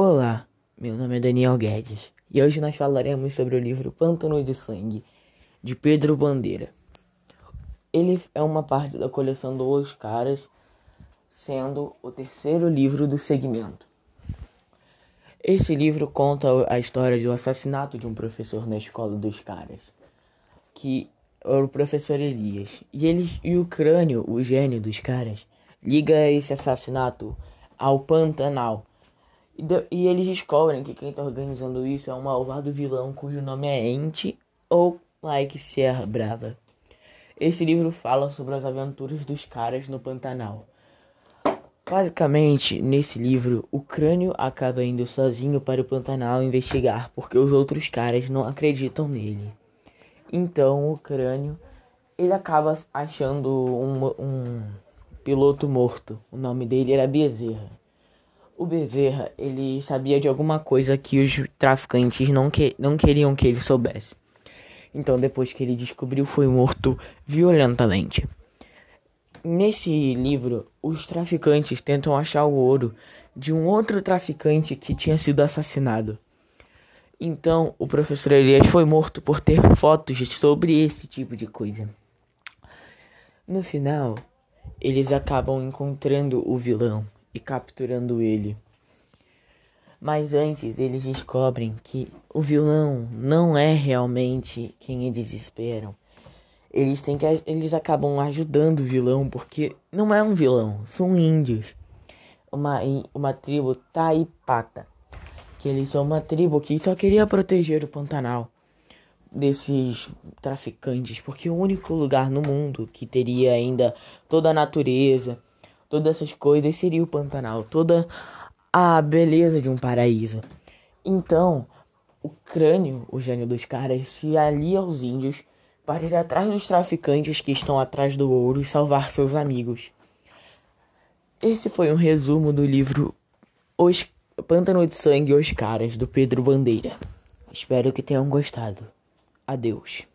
Olá, meu nome é Daniel Guedes e hoje nós falaremos sobre o livro Pântano de Sangue, de Pedro Bandeira. Ele é uma parte da coleção dos Caras, sendo o terceiro livro do segmento. Esse livro conta a história do assassinato de um professor na escola dos Caras, que era o professor Elias, e, eles, e o crânio, o gênio dos Caras, liga esse assassinato ao Pantanal e, de, e eles descobrem que quem está organizando isso é um malvado vilão cujo nome é Ente ou Mike Sierra Brava. Esse livro fala sobre as aventuras dos caras no Pantanal. Basicamente, nesse livro, o crânio acaba indo sozinho para o Pantanal investigar porque os outros caras não acreditam nele. Então, o crânio ele acaba achando um, um piloto morto. O nome dele era Bezerra. O Bezerra, ele sabia de alguma coisa que os traficantes não, que, não queriam que ele soubesse. Então, depois que ele descobriu, foi morto violentamente. Nesse livro, os traficantes tentam achar o ouro de um outro traficante que tinha sido assassinado. Então, o professor Elias foi morto por ter fotos sobre esse tipo de coisa. No final, eles acabam encontrando o vilão e capturando ele. Mas antes eles descobrem que o vilão não é realmente quem eles esperam. Eles têm que eles acabam ajudando o vilão porque não é um vilão, são índios. Uma uma tribo Taipata, que eles são uma tribo que só queria proteger o Pantanal desses traficantes, porque o único lugar no mundo que teria ainda toda a natureza, todas essas coisas seria o Pantanal, toda a beleza de um paraíso. Então, o crânio, o gênio dos caras, se alia aos índios para ir atrás dos traficantes que estão atrás do ouro e salvar seus amigos. Esse foi um resumo do livro Os Pântano de Sangue e os Caras, do Pedro Bandeira. Espero que tenham gostado. Adeus.